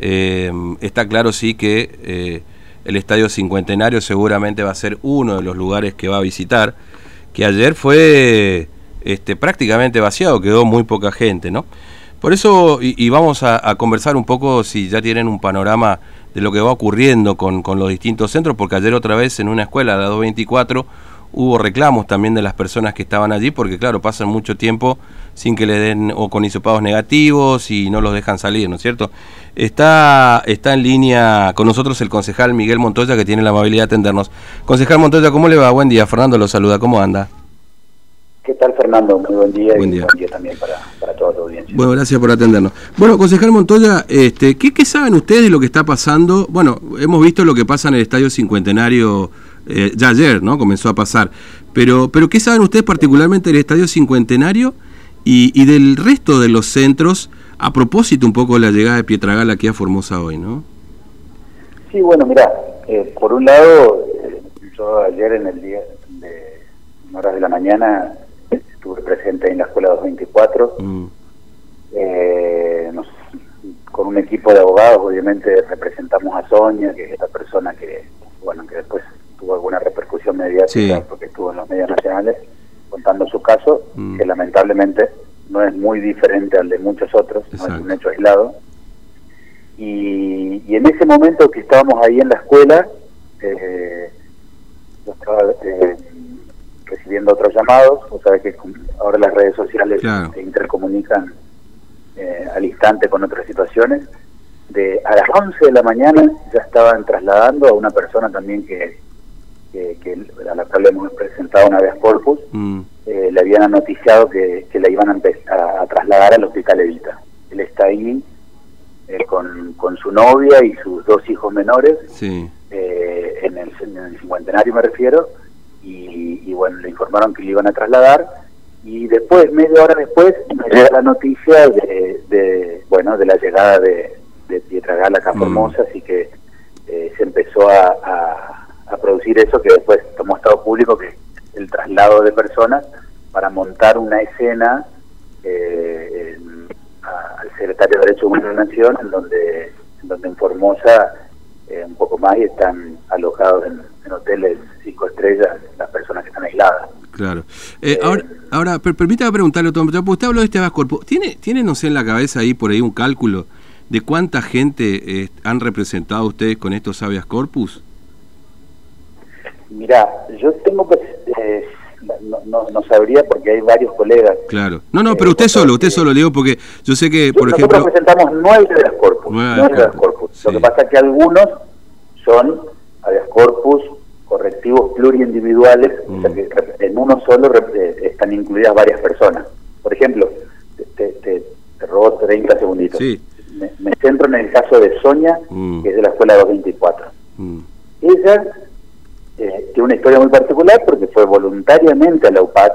Eh, está claro sí que eh, el Estadio Cincuentenario seguramente va a ser uno de los lugares que va a visitar, que ayer fue este, prácticamente vaciado, quedó muy poca gente, ¿no? Por eso, y, vamos a, conversar un poco si ya tienen un panorama de lo que va ocurriendo con, con los distintos centros, porque ayer otra vez en una escuela, la 224, hubo reclamos también de las personas que estaban allí, porque claro, pasan mucho tiempo sin que le den o con hisopados negativos y no los dejan salir, ¿no es cierto? Está, está en línea con nosotros el concejal Miguel Montoya, que tiene la amabilidad de atendernos. Concejal Montoya, ¿cómo le va? Buen día, Fernando lo saluda, ¿cómo anda? ¿Qué tal, Fernando? Muy buen día buen día. buen día también para, para toda la audiencia. Bueno, gracias por atendernos. Bueno, concejal Montoya, este, ¿qué, ¿qué saben ustedes de lo que está pasando? Bueno, hemos visto lo que pasa en el Estadio Cincuentenario eh, ya ayer, ¿no? Comenzó a pasar. Pero, pero ¿qué saben ustedes particularmente del Estadio Cincuentenario y, del resto de los centros a propósito un poco de la llegada de Pietragal aquí a Formosa hoy, ¿no? Sí, bueno, mira, eh, por un lado, eh, yo ayer en el día de horas de la mañana estuve presente en la Escuela 224, mm. con un equipo de abogados, obviamente representamos a Sonia, que es esta persona que, bueno, que después tuvo alguna repercusión mediática porque estuvo en los medios nacionales contando su caso, mm. que lamentablemente no es muy diferente al de muchos otros, no es un hecho aislado. Y, en ese momento que estábamos ahí en la escuela, eh, yo estaba eh, recibiendo otros llamados, o sabes que ahora las redes sociales se intercomunican eh, al instante con otras situaciones. De a las 11 de la mañana ya estaban trasladando a una persona también que le hemos presentado una vez corpus, mm. eh, le habían noticiado que, que la iban a, a, trasladar al hospital Evita. Él está ahí eh, con, con su novia y sus dos hijos menores, eh, en, el, cincuentenario me refiero, y, bueno, le informaron que le iban a trasladar, y después, media hora después, me llega la noticia de, bueno, de la llegada de, de Pietragala acá a mm. Formosa, así que se empezó a a producir eso que después tomó Estado Público, que es el traslado de personas para montar una escena eh, al secretario de Derechos Humanos de la Nación, en donde, en donde en Formosa eh, un poco más y están alojados en, hoteles cinco estrellas las personas que están aisladas. Claro. Eh, ahora, ahora permítame preguntarle, usted habló de este Corpo. ¿Tiene, ¿Tiene, no sé, en la cabeza ahí por ahí un cálculo de cuánta gente han representado ustedes con estos habeas corpus? Mira, yo tengo que... Eh, no, no, sabría porque hay varios colegas. Claro. No, no, pero usted solo, usted solo, digo, porque yo sé que, por ejemplo... Nosotros presentamos nueve de las corpus. Nueve, de las corpus. Lo que pasa es que algunos son habeas corpus correctivos pluriindividuales, o sea mm. que en uno solo eh, están incluidas varias personas. Por ejemplo, te, te, te robo 30 segunditos. Sí. Me, centro en el caso de Sonia, mm. que es de la escuela 224. Mm. Ella eh, tiene una historia muy particular porque fue voluntariamente a la UPAC,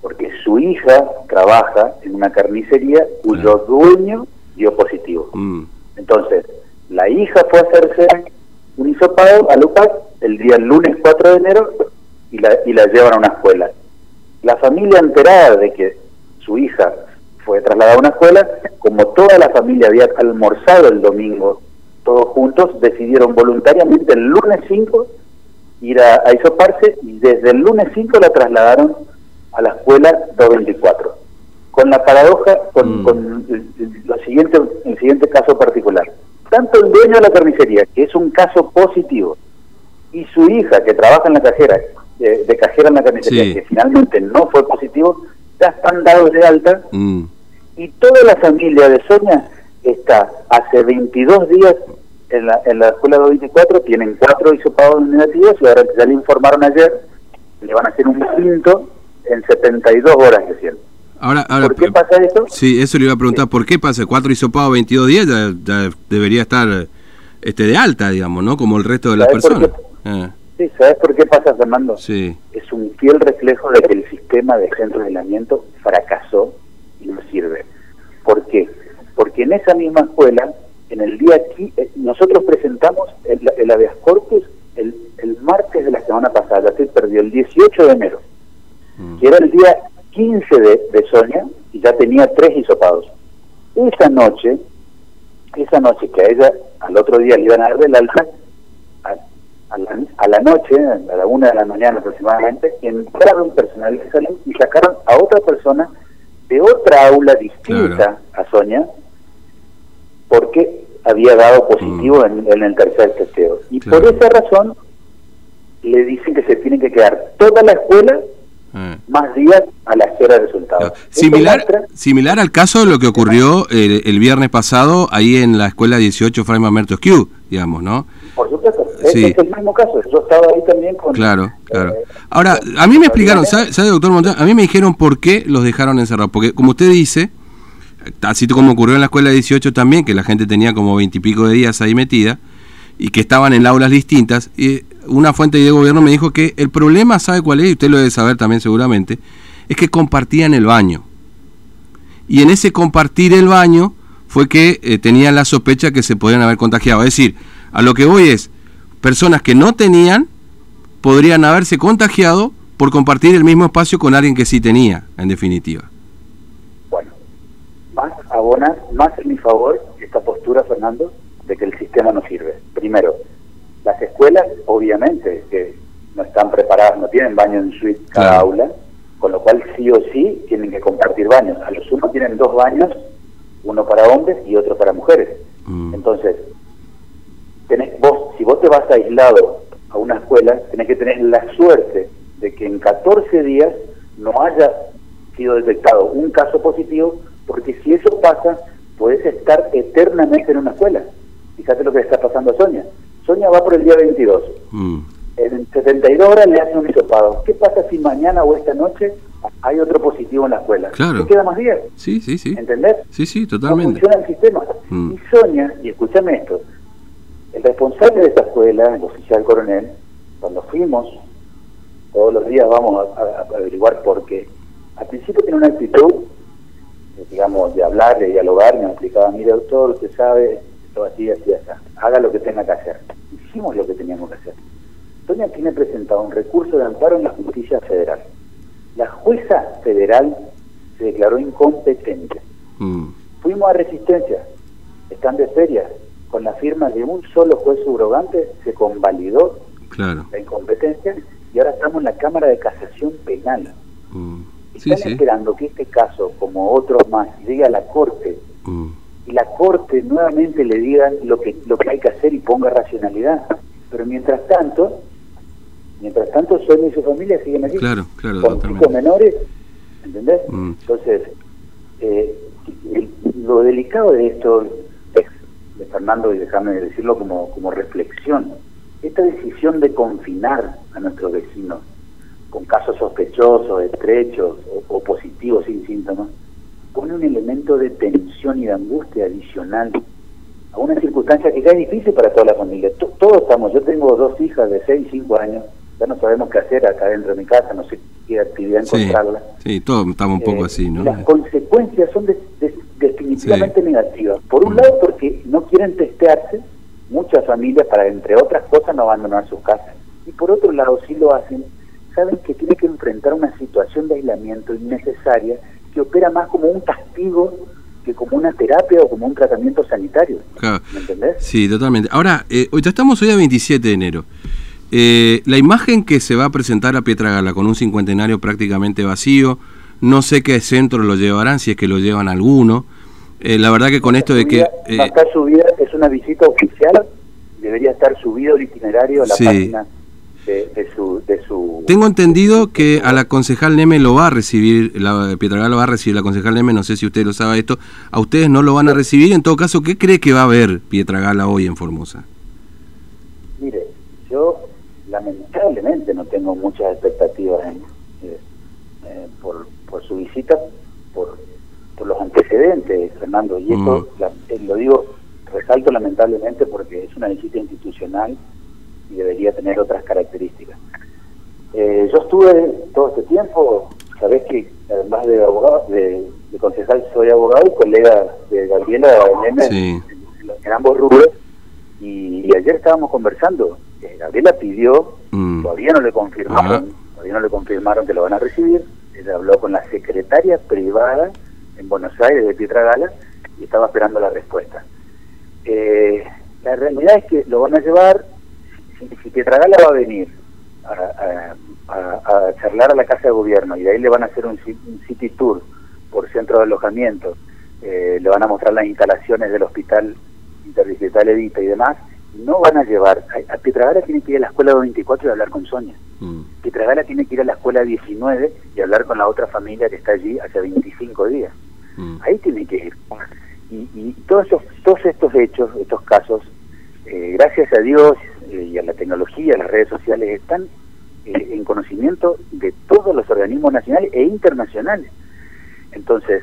porque su hija trabaja en una carnicería cuyo dueño dio positivo. Mm. Entonces, la hija fue a hacerse un hisopado a la UPAC el día lunes 4 de enero y la, y la llevan a una escuela. La familia enterada de que su hija fue trasladada a una escuela, como toda la familia había almorzado el domingo todos juntos, decidieron voluntariamente el lunes 5 ir a, a isoparse y desde el lunes 5 la trasladaron a la escuela 224. Con la paradoja, con, mm. con el, siguiente, el siguiente caso particular. Tanto el dueño de la carnicería, que es un caso positivo, y su hija, que trabaja en la cajera, de, cajera en la carnicería, que finalmente no fue positivo, ya están dados de alta. Mm. Y toda la familia de Sonia está hace 22 días en la, en la escuela 224 tienen cuatro hisopados negativos y ahora ya le informaron ayer, le van a hacer un quinto en 72 horas recién. Ahora, ahora, ¿Por qué pasa eso? Sí, eso le iba a preguntar, ¿por qué pasa? Cuatro hisopados 22 días ya, debería estar este de alta, digamos, ¿no? Como el resto de las personas. Ah. Sí, ¿sabes por qué pasa, Fernando? Sí. Es un fiel reflejo de que el sistema de centro de aislamiento fracasó y no sirve. ¿Por qué? Porque en esa misma escuela en el día aquí, eh, nosotros presentamos el, el habeas corpus el, el, martes de la semana pasada, se perdió el 18 de enero, mm. que era el día 15 de, de, Sonia, y ya tenía tres hisopados. Esa noche, esa noche que a ella al otro día le iban a dar del alta, a, la, noche, a la una de la mañana aproximadamente, entraron personal de salud y sacaron a otra persona de otra aula distinta a Sonia, porque había dado positivo mm. en, el tercer testeo. Y por esa razón le dicen que se tiene que quedar toda la escuela mm. más días a la espera de resultados. Similar, similar al caso de lo que ocurrió el, viernes pasado ahí en la escuela 18 Fraima Mertos Q, digamos, ¿no? Por supuesto, es, el mismo caso. Yo estaba ahí también con... Claro, claro. Eh, Ahora, a mí me explicaron, ¿sabe, doctor Montano? A mí me dijeron por qué los dejaron encerrados. Porque, como usted dice, así como ocurrió en la escuela 18 también, que la gente tenía como veintipico de días ahí metida y que estaban en aulas distintas, y una fuente de gobierno me dijo que el problema, ¿sabe cuál es? Y usted lo debe saber también seguramente, es que compartían el baño. Y en ese compartir el baño fue que eh, tenían la sospecha que se podían haber contagiado. Es decir, a lo que voy es, personas que no tenían podrían haberse contagiado por compartir el mismo espacio con alguien que sí tenía, en definitiva abona, más en mi favor esta postura, Fernando, de que el sistema no sirve. Primero, las escuelas, obviamente, que no están preparadas, no tienen baño en suite cada aula, con lo cual sí o sí tienen que compartir baños. A los unos tienen dos baños, uno para hombres y otro para mujeres. Mm. Entonces, tenés, vos, si vos te vas aislado a una escuela, tenés que tener la suerte de que en 14 días no haya sido detectado un caso positivo porque si eso pasa, puedes estar eternamente en una escuela. Fíjate lo que está pasando a Sonia. Sonia va por el día 22. Mm. En 72 horas le hacen un hisopado. ¿Qué pasa si mañana o esta noche hay otro positivo en la escuela? Claro. ¿Qué queda más días? Sí, sí, sí. ¿Entendés? Sí, sí, totalmente. No funciona el sistema. Mm. Y Sonia, y escúchame esto, el responsable de esta escuela, el oficial coronel, cuando fuimos, todos los días vamos a averiguar por qué. Al principio tiene una actitud digamos, de hablar, de dialogar, me explicaba, mire doctor, usted sabe, esto así, así, así, haga lo que tenga que hacer. Hicimos lo que teníamos que hacer. Doña tiene presentado un recurso de amparo en la justicia federal. La jueza federal se declaró incompetente. Mm. Fuimos a resistencia, están de feria, con la firma de un solo juez subrogante se convalidó la incompetencia y ahora estamos en la Cámara de Casación Penal. Mm. Están esperando que este caso, como otros más, llegue a la Corte mm. y la Corte nuevamente le diga lo que, lo que hay que hacer y ponga racionalidad. Pero mientras tanto, mientras tanto, Sonia y su familia siguen aquí. Claro, claro, con menores, ¿entendés? Mm. Entonces, eh, lo delicado de esto es, de Fernando, y déjame decirlo como, como reflexión, esta decisión de confinar a nuestros vecinos con casos sospechosos, estrechos o, positivos sin síntomas, pone un elemento de tensión y de angustia adicional a una circunstancia que ya es difícil para toda la familia. todos estamos, yo tengo dos hijas de 6 y 5 años, ya no sabemos qué hacer acá dentro de mi casa, no sé qué actividad encontrarla. Sí, todos estamos un poco eh, así, ¿no? Las consecuencias son definitivamente negativas. Por un mm. lado, porque no quieren testearse, muchas familias para, entre otras cosas, no abandonar sus casas. Y por otro lado, sí lo hacen saben que tiene que enfrentar una situación de aislamiento innecesaria que opera más como un castigo que como una terapia o como un tratamiento sanitario. ¿Me entendés? Sí, totalmente. Ahora, eh, hoy estamos hoy a 27 de enero. Eh, la imagen que se va a presentar a Pietragala con un cincuentenario prácticamente vacío, no sé qué centro lo llevarán, si es que lo llevan alguno. Eh, la verdad que con esto de que... Va a estar subida, es una visita oficial, debería estar subido el itinerario a la página de, su, de, su, Tengo entendido que a la concejal Neme lo va a recibir, la Pietragal lo va a recibir, la concejal Neme, no sé si usted lo sabe esto, a ustedes no lo van a recibir, en todo caso, ¿qué cree que va a haber Pietragala hoy en Formosa? Mire, yo lamentablemente no tengo muchas expectativas eh, eh, por, por su visita, por, por los antecedentes, Fernando, y esto mm. eh, lo digo, resalto lamentablemente porque es una visita institucional y debería tener otras características. Eh, yo estuve todo este tiempo, sabés que además de abogado, de, concejal soy abogado y colega de Gabriela en, ambos rubros, y, ayer estábamos conversando, eh, Gabriela pidió, mm. todavía no le confirmaron, todavía no le confirmaron que lo van a recibir, ella habló con la secretaria privada en Buenos Aires de Pietra Gala y estaba esperando la respuesta. Eh, la realidad es que lo van a llevar, si, si Pietragala va a venir a, charlar a la Casa de Gobierno y de ahí le van a hacer un, city tour por centro de alojamiento, eh, le van a mostrar las instalaciones del hospital interdistrital Edita y demás, no van a llevar, a, Pietragala tiene que ir a la escuela 24 y hablar con Sonia. Mm. Pietragala tiene que ir a la escuela 19 y hablar con la otra familia que está allí hace 25 días. Mm. Ahí tiene que ir. Y, todos, todos estos hechos, estos casos, eh, gracias a Dios eh, y a la tecnología, a las redes sociales, están eh, en conocimiento de todos los organismos nacionales e internacionales. Entonces,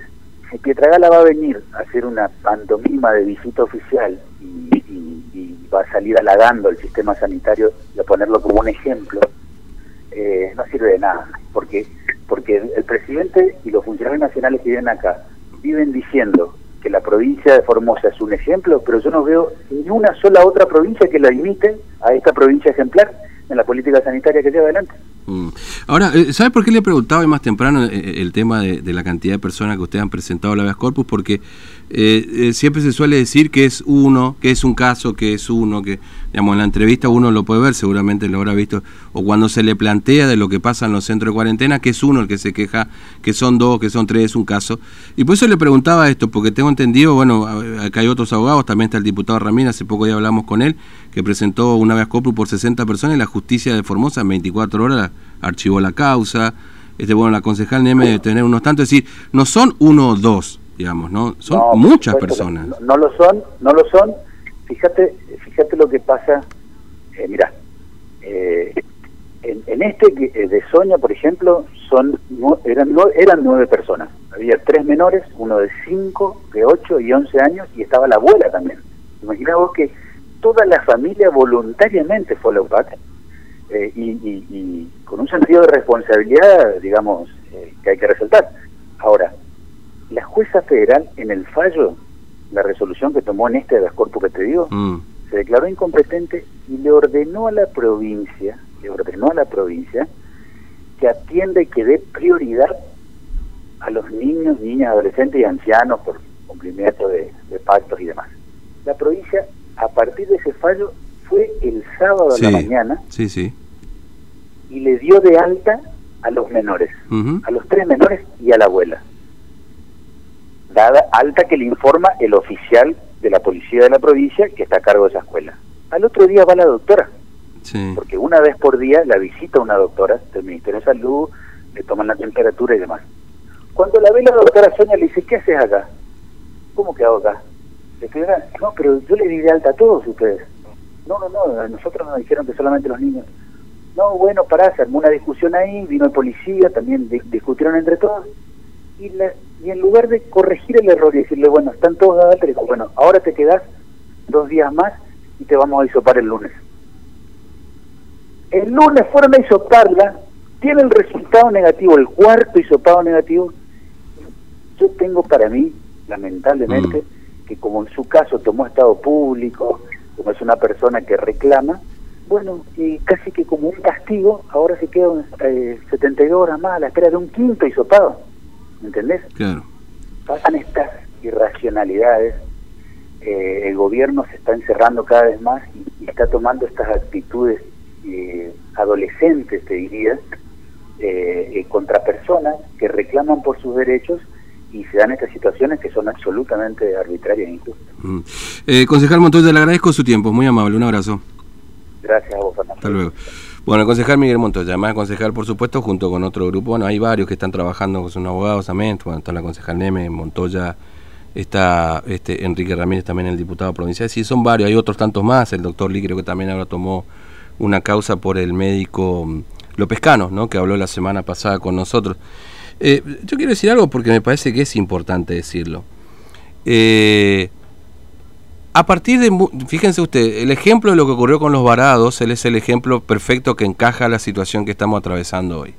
si Pietragala va a venir a hacer una pantomima de visita oficial y, va a salir halagando el sistema sanitario y a ponerlo como un ejemplo, no sirve de nada, porque porque el presidente y los funcionarios nacionales que viven acá viven diciendo que la provincia de Formosa es un ejemplo, pero yo no veo ni una sola otra provincia que la imite a esta provincia ejemplar en la política sanitaria que lleva adelante. Mm. Ahora, eh, ¿sabe por qué le preguntaba más temprano eh, el tema de, la cantidad de personas que ustedes han presentado la vez corpus? Porque eh, siempre se suele decir que es uno, que es un caso, que es uno, que digamos en la entrevista uno lo puede ver, seguramente lo habrá visto, o cuando se le plantea de lo que pasa en los centros de cuarentena, que es uno el que se queja, que son dos, que son tres, es un caso. Y por eso le preguntaba esto, porque tengo entendido, bueno, acá hay otros abogados, también está el diputado Ramírez, hace poco ya hablamos con él, que presentó una vez corpus por 60 personas y la justicia de Formosa en 24 horas archivó la causa. Este, bueno, la concejal Neme debe tener unos tantos, es decir, no son uno o dos, digamos, ¿no? Son muchas personas. No, lo son, no lo son. Fíjate, fíjate lo que pasa. Eh, mira, eh, en, este eh, de Soña, por ejemplo, son eran, eran nueve personas. Había tres menores, uno de cinco, de ocho y once años, y estaba la abuela también. Imagina vos que toda la familia voluntariamente fue a la UPAC eh, y, con un sentido de responsabilidad, digamos, que hay que resaltar. Ahora, la jueza federal en el fallo, la resolución que tomó en este de las corpus que te digo, mm. se declaró incompetente y le ordenó a la provincia, le ordenó a la provincia que atienda y que dé prioridad a los niños, niñas, adolescentes y ancianos por cumplimiento de, pactos y demás. La provincia, a partir de ese fallo, fue el sábado de la mañana sí, sí. Y le dio de alta a los menores, a los tres menores y a la abuela dada alta que le informa el oficial de la policía de la provincia que está a cargo de esa escuela. Al otro día va la doctora, porque una vez por día la visita una doctora del Ministerio de Salud, le toman la temperatura y demás. Cuando la ve la doctora Sonia le dice, ¿qué haces acá? ¿Cómo que hago acá? Le dice, no, pero yo le di de alta a todos ustedes. No, no, no, a nosotros nos dijeron que solamente los niños. No, bueno, pará, se armó una discusión ahí, vino el policía, también discutieron entre todos y, en lugar de corregir el error y decirle, bueno, están todos dados alta, dijo, bueno, ahora te quedas dos días más y te vamos a hisopar el lunes. El lunes fueron a hisoparla, tiene el resultado negativo, el cuarto hisopado negativo. Yo tengo para mí, lamentablemente, mm. que como en su caso tomó estado público, como es una persona que reclama, bueno, y casi que como un castigo, ahora se quedan eh, 72 horas más a la espera de un quinto hisopado. ¿me entendés? Claro. Pasan estas irracionalidades, eh, el gobierno se está encerrando cada vez más y, está tomando estas actitudes eh, adolescentes, te diría, eh, contra personas que reclaman por sus derechos y se dan estas situaciones que son absolutamente arbitrarias e injustas. Mm. concejal Montoya, le agradezco su tiempo, muy amable, un abrazo. Gracias a vos, Fernando. Hasta luego. Bueno, el concejal Miguel Montoya, además concejal, por supuesto, junto con otro grupo. Bueno, hay varios que están trabajando, son abogados también. Bueno, está la concejal Neme, Montoya, está este Enrique Ramírez, también el diputado provincial. Sí, son varios, hay otros tantos más. El doctor Lee creo que también ahora tomó una causa por el médico mm, López Cano, ¿no? que habló la semana pasada con nosotros. Eh, yo quiero decir algo porque me parece que es importante decirlo. Eh, a partir de, fíjense usted, el ejemplo de lo que ocurrió con los varados, él es el ejemplo perfecto que encaja a la situación que estamos atravesando hoy.